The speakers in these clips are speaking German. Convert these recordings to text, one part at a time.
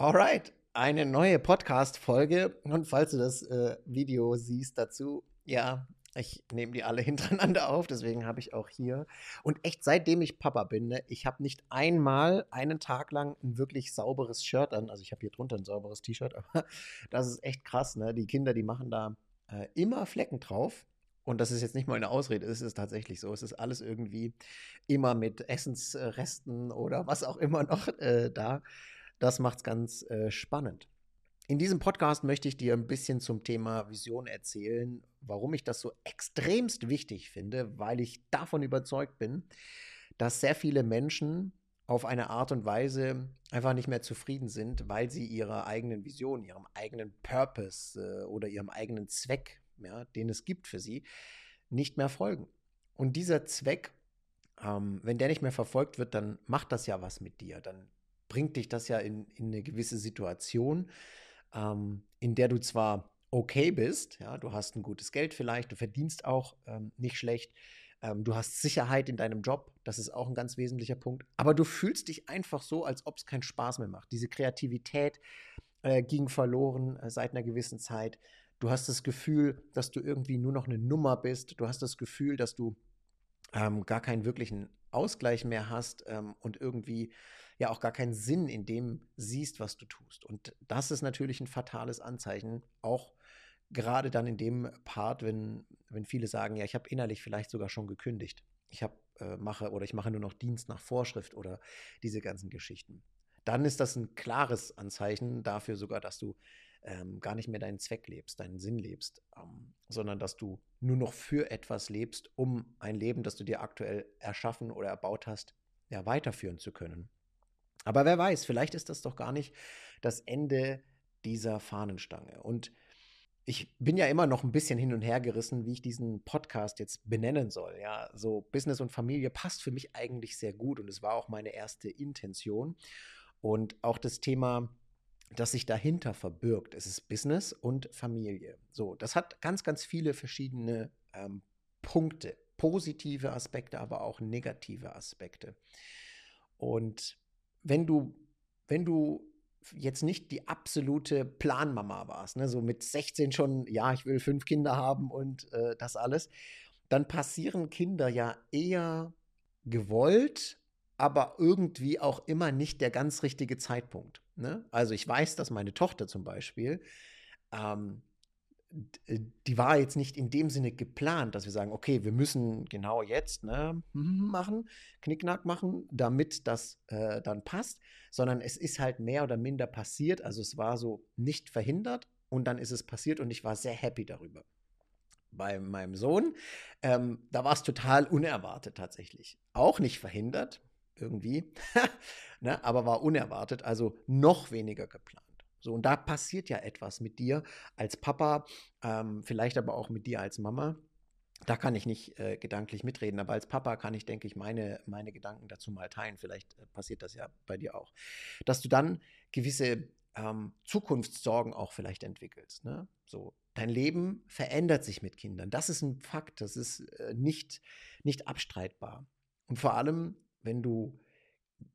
Alright, eine neue Podcast-Folge. Und falls du das äh, Video siehst dazu, ja, ich nehme die alle hintereinander auf, deswegen habe ich auch hier. Und echt, seitdem ich Papa bin, ne, ich habe nicht einmal einen Tag lang ein wirklich sauberes Shirt an. Also ich habe hier drunter ein sauberes T-Shirt, aber das ist echt krass. Ne? Die Kinder, die machen da äh, immer Flecken drauf. Und das ist jetzt nicht mal eine Ausrede, es ist tatsächlich so. Es ist alles irgendwie immer mit Essensresten oder was auch immer noch äh, da. Das macht es ganz äh, spannend. In diesem Podcast möchte ich dir ein bisschen zum Thema Vision erzählen, warum ich das so extremst wichtig finde, weil ich davon überzeugt bin, dass sehr viele Menschen auf eine Art und Weise einfach nicht mehr zufrieden sind, weil sie ihrer eigenen Vision, ihrem eigenen Purpose äh, oder ihrem eigenen Zweck, ja, den es gibt für sie, nicht mehr folgen. Und dieser Zweck, ähm, wenn der nicht mehr verfolgt wird, dann macht das ja was mit dir. Dann bringt dich das ja in, in eine gewisse Situation, ähm, in der du zwar okay bist, ja, du hast ein gutes Geld vielleicht, du verdienst auch ähm, nicht schlecht, ähm, du hast Sicherheit in deinem Job, das ist auch ein ganz wesentlicher Punkt, aber du fühlst dich einfach so, als ob es keinen Spaß mehr macht. Diese Kreativität äh, ging verloren äh, seit einer gewissen Zeit. Du hast das Gefühl, dass du irgendwie nur noch eine Nummer bist. Du hast das Gefühl, dass du ähm, gar keinen wirklichen Ausgleich mehr hast ähm, und irgendwie ja auch gar keinen Sinn in dem siehst, was du tust. Und das ist natürlich ein fatales Anzeichen, auch gerade dann in dem Part, wenn, wenn viele sagen, ja, ich habe innerlich vielleicht sogar schon gekündigt. Ich habe äh, mache oder ich mache nur noch Dienst nach Vorschrift oder diese ganzen Geschichten. Dann ist das ein klares Anzeichen dafür sogar, dass du ähm, gar nicht mehr deinen Zweck lebst, deinen Sinn lebst, ähm, sondern dass du nur noch für etwas lebst, um ein Leben, das du dir aktuell erschaffen oder erbaut hast, ja, weiterführen zu können. Aber wer weiß, vielleicht ist das doch gar nicht das Ende dieser Fahnenstange. Und ich bin ja immer noch ein bisschen hin und her gerissen, wie ich diesen Podcast jetzt benennen soll. Ja, so Business und Familie passt für mich eigentlich sehr gut und es war auch meine erste Intention. Und auch das Thema, das sich dahinter verbirgt, es ist Business und Familie. So, das hat ganz, ganz viele verschiedene ähm, Punkte, positive Aspekte, aber auch negative Aspekte. Und wenn du, wenn du jetzt nicht die absolute Planmama warst, ne, so mit 16 schon, ja, ich will fünf Kinder haben und äh, das alles, dann passieren Kinder ja eher gewollt, aber irgendwie auch immer nicht der ganz richtige Zeitpunkt. Ne? Also ich weiß, dass meine Tochter zum Beispiel ähm, äh, die war jetzt nicht in dem Sinne geplant, dass wir sagen, okay, wir müssen genau jetzt ne, machen, Knickknack machen, damit das äh, dann passt, sondern es ist halt mehr oder minder passiert. Also es war so nicht verhindert und dann ist es passiert und ich war sehr happy darüber. Bei meinem Sohn, ähm, da war es total unerwartet tatsächlich. Auch nicht verhindert, irgendwie, ne, aber war unerwartet, also noch weniger geplant. So, und da passiert ja etwas mit dir als Papa, ähm, vielleicht aber auch mit dir als Mama. Da kann ich nicht äh, gedanklich mitreden, aber als Papa kann ich, denke ich, meine, meine Gedanken dazu mal teilen. Vielleicht äh, passiert das ja bei dir auch. Dass du dann gewisse ähm, Zukunftssorgen auch vielleicht entwickelst. Ne? So, dein Leben verändert sich mit Kindern. Das ist ein Fakt, das ist äh, nicht, nicht abstreitbar. Und vor allem, wenn du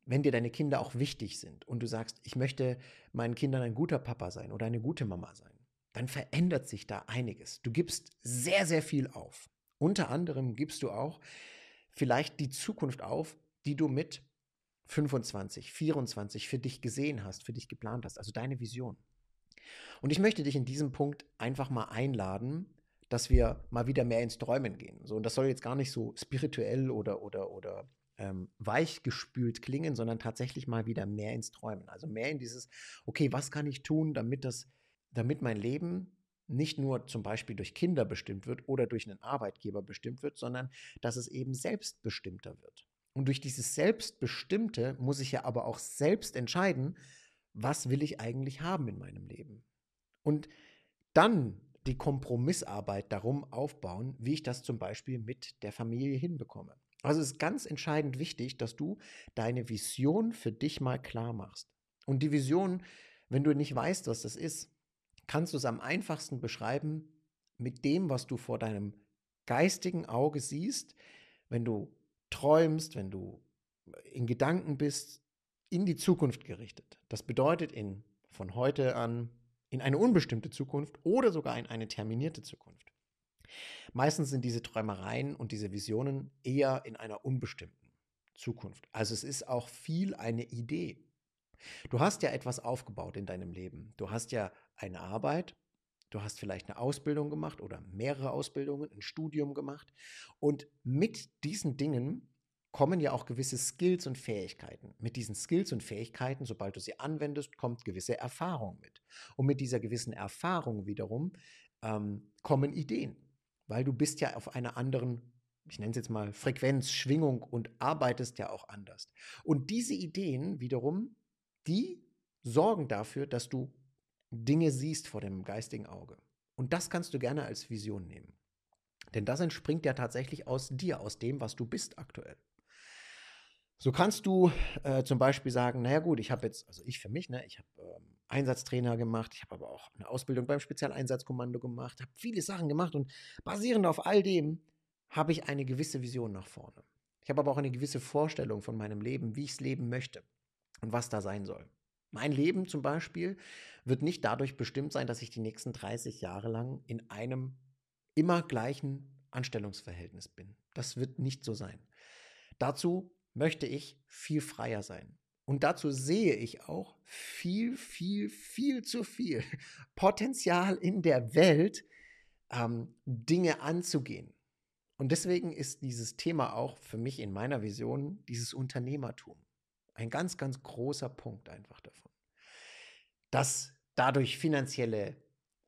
wenn dir deine Kinder auch wichtig sind und du sagst, ich möchte meinen Kindern ein guter Papa sein oder eine gute Mama sein, dann verändert sich da einiges. Du gibst sehr, sehr viel auf. Unter anderem gibst du auch vielleicht die Zukunft auf, die du mit 25, 24 für dich gesehen hast, für dich geplant hast, also deine Vision. Und ich möchte dich in diesem Punkt einfach mal einladen, dass wir mal wieder mehr ins Träumen gehen. So, und das soll jetzt gar nicht so spirituell oder, oder, oder ähm, weichgespült klingen, sondern tatsächlich mal wieder mehr ins Träumen. Also mehr in dieses, okay, was kann ich tun, damit das, damit mein Leben nicht nur zum Beispiel durch Kinder bestimmt wird oder durch einen Arbeitgeber bestimmt wird, sondern dass es eben selbstbestimmter wird. Und durch dieses Selbstbestimmte muss ich ja aber auch selbst entscheiden, was will ich eigentlich haben in meinem Leben. Und dann die Kompromissarbeit darum aufbauen, wie ich das zum Beispiel mit der Familie hinbekomme. Also es ist ganz entscheidend wichtig, dass du deine Vision für dich mal klar machst. Und die Vision, wenn du nicht weißt, was das ist, kannst du es am einfachsten beschreiben mit dem, was du vor deinem geistigen Auge siehst, wenn du träumst, wenn du in Gedanken bist, in die Zukunft gerichtet. Das bedeutet in von heute an in eine unbestimmte Zukunft oder sogar in eine terminierte Zukunft. Meistens sind diese Träumereien und diese Visionen eher in einer unbestimmten Zukunft. Also es ist auch viel eine Idee. Du hast ja etwas aufgebaut in deinem Leben. Du hast ja eine Arbeit, du hast vielleicht eine Ausbildung gemacht oder mehrere Ausbildungen, ein Studium gemacht. Und mit diesen Dingen kommen ja auch gewisse Skills und Fähigkeiten. Mit diesen Skills und Fähigkeiten, sobald du sie anwendest, kommt gewisse Erfahrung mit. Und mit dieser gewissen Erfahrung wiederum ähm, kommen Ideen, weil du bist ja auf einer anderen, ich nenne es jetzt mal Frequenz, Schwingung und arbeitest ja auch anders. Und diese Ideen wiederum, die sorgen dafür, dass du Dinge siehst vor dem geistigen Auge. Und das kannst du gerne als Vision nehmen. Denn das entspringt ja tatsächlich aus dir, aus dem, was du bist aktuell. So kannst du äh, zum Beispiel sagen, naja gut, ich habe jetzt, also ich für mich, ne, ich habe ähm, Einsatztrainer gemacht, ich habe aber auch eine Ausbildung beim Spezialeinsatzkommando gemacht, habe viele Sachen gemacht und basierend auf all dem habe ich eine gewisse Vision nach vorne. Ich habe aber auch eine gewisse Vorstellung von meinem Leben, wie ich es leben möchte und was da sein soll. Mein Leben zum Beispiel wird nicht dadurch bestimmt sein, dass ich die nächsten 30 Jahre lang in einem immer gleichen Anstellungsverhältnis bin. Das wird nicht so sein. Dazu möchte ich viel freier sein. Und dazu sehe ich auch viel, viel, viel zu viel Potenzial in der Welt, ähm, Dinge anzugehen. Und deswegen ist dieses Thema auch für mich in meiner Vision dieses Unternehmertum. Ein ganz, ganz großer Punkt einfach davon. Dass dadurch finanzielle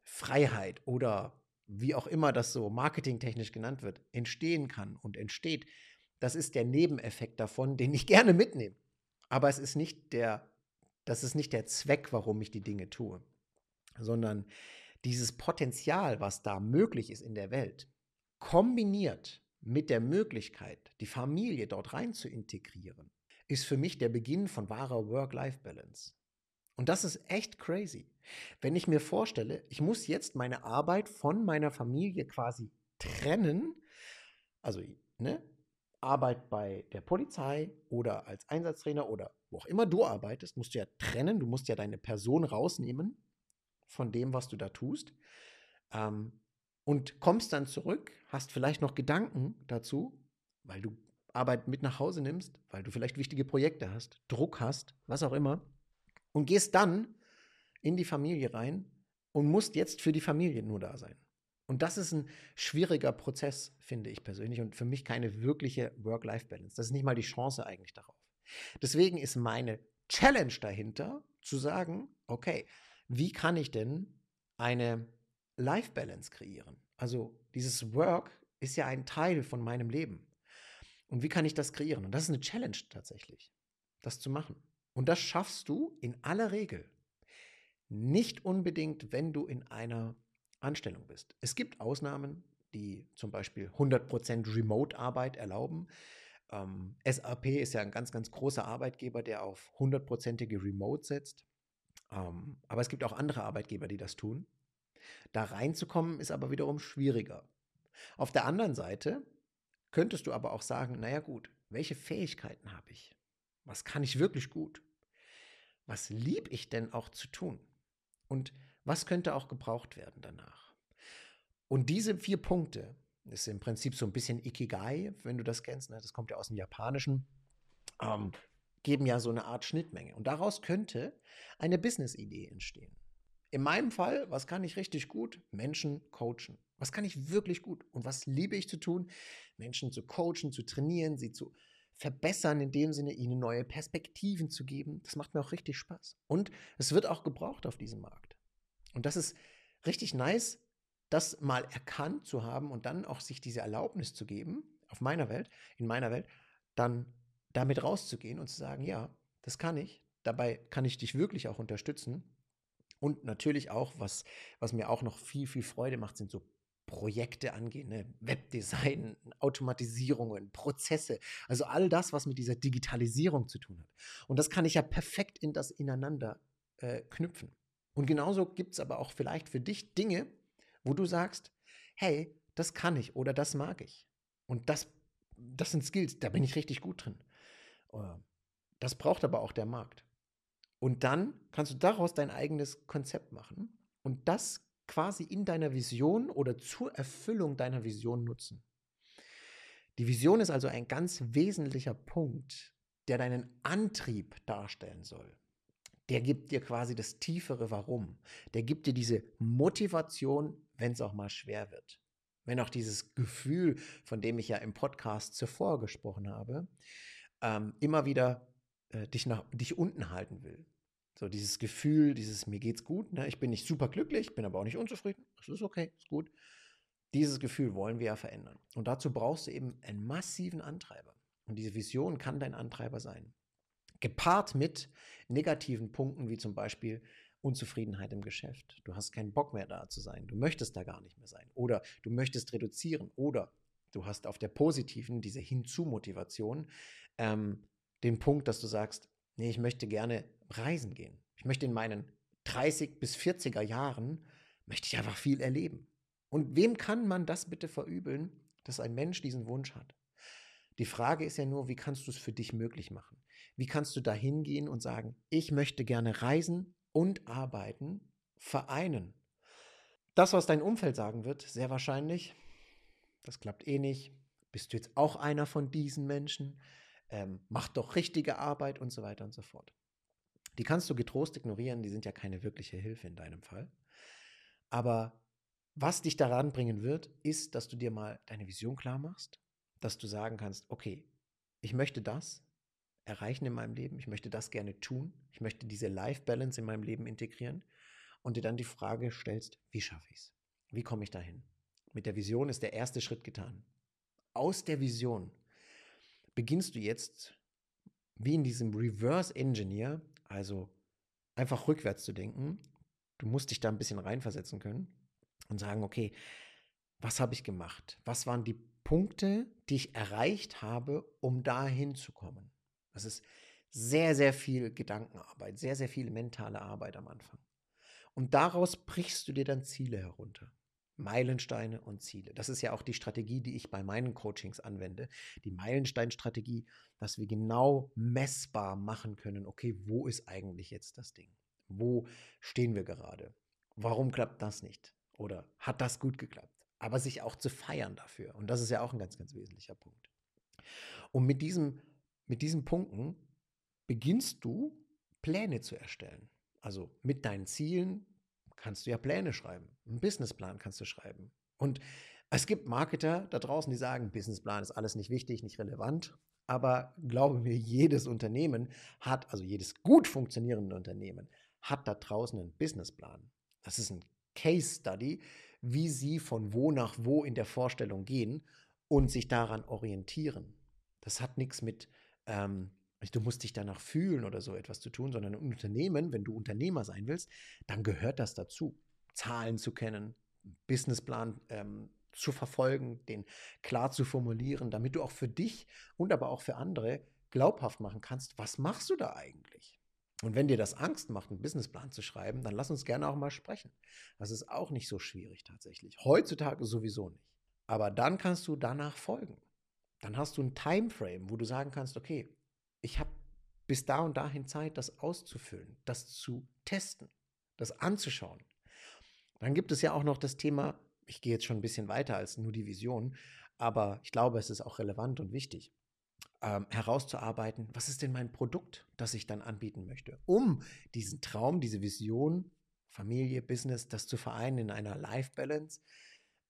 Freiheit oder wie auch immer das so marketingtechnisch genannt wird, entstehen kann und entsteht, das ist der Nebeneffekt davon, den ich gerne mitnehme. Aber es ist nicht der, das ist nicht der Zweck, warum ich die Dinge tue, sondern dieses Potenzial, was da möglich ist in der Welt, kombiniert mit der Möglichkeit, die Familie dort rein zu integrieren, ist für mich der Beginn von wahrer Work-Life-Balance. Und das ist echt crazy. Wenn ich mir vorstelle, ich muss jetzt meine Arbeit von meiner Familie quasi trennen, also ne, Arbeit bei der Polizei oder als Einsatztrainer oder wo auch immer du arbeitest, musst du ja trennen, du musst ja deine Person rausnehmen von dem, was du da tust. Ähm, und kommst dann zurück, hast vielleicht noch Gedanken dazu, weil du Arbeit mit nach Hause nimmst, weil du vielleicht wichtige Projekte hast, Druck hast, was auch immer, und gehst dann in die Familie rein und musst jetzt für die Familie nur da sein. Und das ist ein schwieriger Prozess, finde ich persönlich, und für mich keine wirkliche Work-Life-Balance. Das ist nicht mal die Chance eigentlich darauf. Deswegen ist meine Challenge dahinter, zu sagen, okay, wie kann ich denn eine Life-Balance kreieren? Also dieses Work ist ja ein Teil von meinem Leben. Und wie kann ich das kreieren? Und das ist eine Challenge tatsächlich, das zu machen. Und das schaffst du in aller Regel nicht unbedingt, wenn du in einer Anstellung bist. Es gibt Ausnahmen, die zum Beispiel 100% Remote-Arbeit erlauben. Ähm, SAP ist ja ein ganz, ganz großer Arbeitgeber, der auf 100%ige Remote setzt. Ähm, aber es gibt auch andere Arbeitgeber, die das tun. Da reinzukommen ist aber wiederum schwieriger. Auf der anderen Seite könntest du aber auch sagen, naja gut, welche Fähigkeiten habe ich? Was kann ich wirklich gut? Was lieb ich denn auch zu tun? Und was könnte auch gebraucht werden danach? Und diese vier Punkte, ist im Prinzip so ein bisschen Ikigai, wenn du das kennst, ne? das kommt ja aus dem Japanischen, ähm, geben ja so eine Art Schnittmenge. Und daraus könnte eine Business-Idee entstehen. In meinem Fall, was kann ich richtig gut? Menschen coachen. Was kann ich wirklich gut? Und was liebe ich zu tun? Menschen zu coachen, zu trainieren, sie zu verbessern, in dem Sinne, ihnen neue Perspektiven zu geben. Das macht mir auch richtig Spaß. Und es wird auch gebraucht auf diesem Markt. Und das ist richtig nice, das mal erkannt zu haben und dann auch sich diese Erlaubnis zu geben, auf meiner Welt, in meiner Welt, dann damit rauszugehen und zu sagen, ja, das kann ich. Dabei kann ich dich wirklich auch unterstützen. Und natürlich auch, was, was mir auch noch viel, viel Freude macht, sind so Projekte angehen, ne? Webdesign, Automatisierungen, Prozesse, also all das, was mit dieser Digitalisierung zu tun hat. Und das kann ich ja perfekt in das Ineinander äh, knüpfen. Und genauso gibt es aber auch vielleicht für dich Dinge, wo du sagst, hey, das kann ich oder das mag ich. Und das, das sind Skills, da bin ich richtig gut drin. Äh, das braucht aber auch der Markt. Und dann kannst du daraus dein eigenes Konzept machen und das quasi in deiner Vision oder zur Erfüllung deiner Vision nutzen. Die Vision ist also ein ganz wesentlicher Punkt, der deinen Antrieb darstellen soll. Der gibt dir quasi das tiefere Warum. Der gibt dir diese Motivation, wenn es auch mal schwer wird. Wenn auch dieses Gefühl, von dem ich ja im Podcast zuvor gesprochen habe, ähm, immer wieder äh, dich, nach, dich unten halten will. So dieses Gefühl, dieses mir geht's gut, ne? ich bin nicht super glücklich, bin aber auch nicht unzufrieden, das ist okay, ist gut. Dieses Gefühl wollen wir ja verändern. Und dazu brauchst du eben einen massiven Antreiber. Und diese Vision kann dein Antreiber sein. Gepaart mit negativen Punkten wie zum Beispiel Unzufriedenheit im Geschäft. Du hast keinen Bock mehr da zu sein. Du möchtest da gar nicht mehr sein. Oder du möchtest reduzieren. Oder du hast auf der positiven, diese Hinzu-Motivation, ähm, den Punkt, dass du sagst, nee, ich möchte gerne reisen gehen. Ich möchte in meinen 30 bis 40er Jahren, möchte ich einfach viel erleben. Und wem kann man das bitte verübeln, dass ein Mensch diesen Wunsch hat? Die Frage ist ja nur, wie kannst du es für dich möglich machen? Wie kannst du da hingehen und sagen, ich möchte gerne reisen und arbeiten, vereinen? Das, was dein Umfeld sagen wird, sehr wahrscheinlich, das klappt eh nicht. Bist du jetzt auch einer von diesen Menschen? Ähm, mach doch richtige Arbeit und so weiter und so fort. Die kannst du getrost ignorieren, die sind ja keine wirkliche Hilfe in deinem Fall. Aber was dich daran bringen wird, ist, dass du dir mal deine Vision klar machst, dass du sagen kannst, okay, ich möchte das erreichen in meinem Leben, ich möchte das gerne tun, ich möchte diese Life Balance in meinem Leben integrieren und dir dann die Frage stellst, wie schaffe ich es? Wie komme ich dahin? Mit der Vision ist der erste Schritt getan. Aus der Vision beginnst du jetzt wie in diesem Reverse Engineer also einfach rückwärts zu denken. Du musst dich da ein bisschen reinversetzen können und sagen, okay, was habe ich gemacht? Was waren die Punkte, die ich erreicht habe, um dahin zu kommen? Das ist sehr, sehr viel Gedankenarbeit, sehr, sehr viel mentale Arbeit am Anfang. Und daraus brichst du dir dann Ziele herunter. Meilensteine und Ziele. Das ist ja auch die Strategie, die ich bei meinen Coachings anwende. Die Meilensteinstrategie, dass wir genau messbar machen können, okay, wo ist eigentlich jetzt das Ding? Wo stehen wir gerade? Warum klappt das nicht? Oder hat das gut geklappt? Aber sich auch zu feiern dafür. Und das ist ja auch ein ganz, ganz wesentlicher Punkt. Und mit, diesem, mit diesen Punkten beginnst du Pläne zu erstellen. Also mit deinen Zielen, kannst du ja Pläne schreiben. Einen Businessplan kannst du schreiben. Und es gibt Marketer da draußen, die sagen, Businessplan ist alles nicht wichtig, nicht relevant. Aber glaube mir, jedes Unternehmen hat, also jedes gut funktionierende Unternehmen, hat da draußen einen Businessplan. Das ist ein Case Study, wie sie von wo nach wo in der Vorstellung gehen und sich daran orientieren. Das hat nichts mit ähm, du musst dich danach fühlen oder so etwas zu tun, sondern ein Unternehmen, wenn du Unternehmer sein willst, dann gehört das dazu. Zahlen zu kennen, Businessplan ähm, zu verfolgen, den klar zu formulieren, damit du auch für dich und aber auch für andere glaubhaft machen kannst, was machst du da eigentlich? Und wenn dir das Angst macht, einen Businessplan zu schreiben, dann lass uns gerne auch mal sprechen. Das ist auch nicht so schwierig tatsächlich. Heutzutage sowieso nicht. Aber dann kannst du danach folgen. Dann hast du ein Timeframe, wo du sagen kannst, okay, ich habe bis da und dahin Zeit, das auszufüllen, das zu testen, das anzuschauen. Dann gibt es ja auch noch das Thema, ich gehe jetzt schon ein bisschen weiter als nur die Vision, aber ich glaube, es ist auch relevant und wichtig, ähm, herauszuarbeiten, was ist denn mein Produkt, das ich dann anbieten möchte, um diesen Traum, diese Vision, Familie, Business, das zu vereinen in einer Life Balance,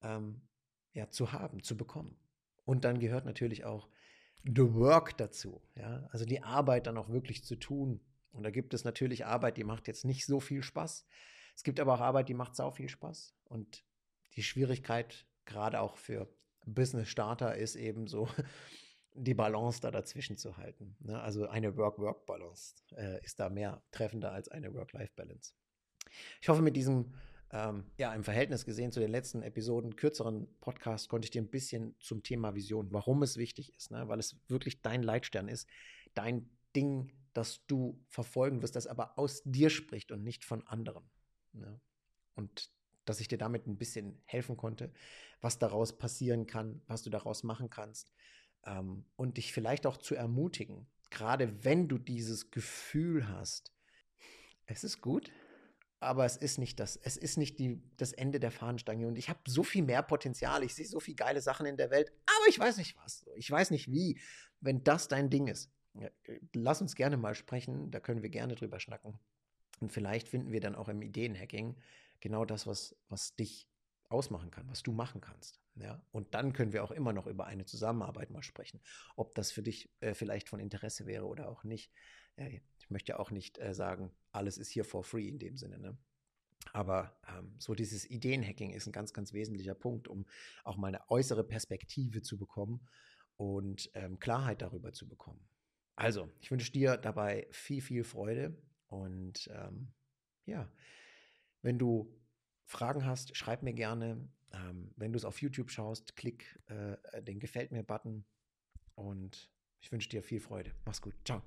ähm, ja, zu haben, zu bekommen. Und dann gehört natürlich auch the work dazu. Ja? Also die Arbeit dann auch wirklich zu tun. Und da gibt es natürlich Arbeit, die macht jetzt nicht so viel Spaß. Es gibt aber auch Arbeit, die macht sau viel Spaß. Und die Schwierigkeit, gerade auch für Business-Starter, ist eben so, die Balance da dazwischen zu halten. Ne? Also eine Work-Work-Balance äh, ist da mehr treffender als eine Work-Life-Balance. Ich hoffe, mit diesem ähm, ja, im Verhältnis gesehen zu den letzten Episoden, kürzeren Podcast, konnte ich dir ein bisschen zum Thema Vision, warum es wichtig ist, ne? weil es wirklich dein Leitstern ist, dein Ding, das du verfolgen wirst, das aber aus dir spricht und nicht von anderen. Ne? Und dass ich dir damit ein bisschen helfen konnte, was daraus passieren kann, was du daraus machen kannst ähm, und dich vielleicht auch zu ermutigen, gerade wenn du dieses Gefühl hast, Es ist gut, aber es ist nicht das, es ist nicht die, das Ende der Fahnenstange. Und ich habe so viel mehr Potenzial, ich sehe so viele geile Sachen in der Welt, aber ich weiß nicht was. Ich weiß nicht wie. Wenn das dein Ding ist, lass uns gerne mal sprechen, da können wir gerne drüber schnacken. Und vielleicht finden wir dann auch im Ideenhacking genau das, was, was dich ausmachen kann, was du machen kannst. Ja? Und dann können wir auch immer noch über eine Zusammenarbeit mal sprechen, ob das für dich äh, vielleicht von Interesse wäre oder auch nicht. Ja, ich möchte auch nicht äh, sagen, alles ist hier for free in dem Sinne. Ne? Aber ähm, so dieses Ideenhacking ist ein ganz, ganz wesentlicher Punkt, um auch mal eine äußere Perspektive zu bekommen und ähm, Klarheit darüber zu bekommen. Also, ich wünsche dir dabei viel, viel Freude und ähm, ja, wenn du Fragen hast, schreib mir gerne. Ähm, wenn du es auf YouTube schaust, klick äh, den Gefällt mir-Button und ich wünsche dir viel Freude. Mach's gut. Ciao.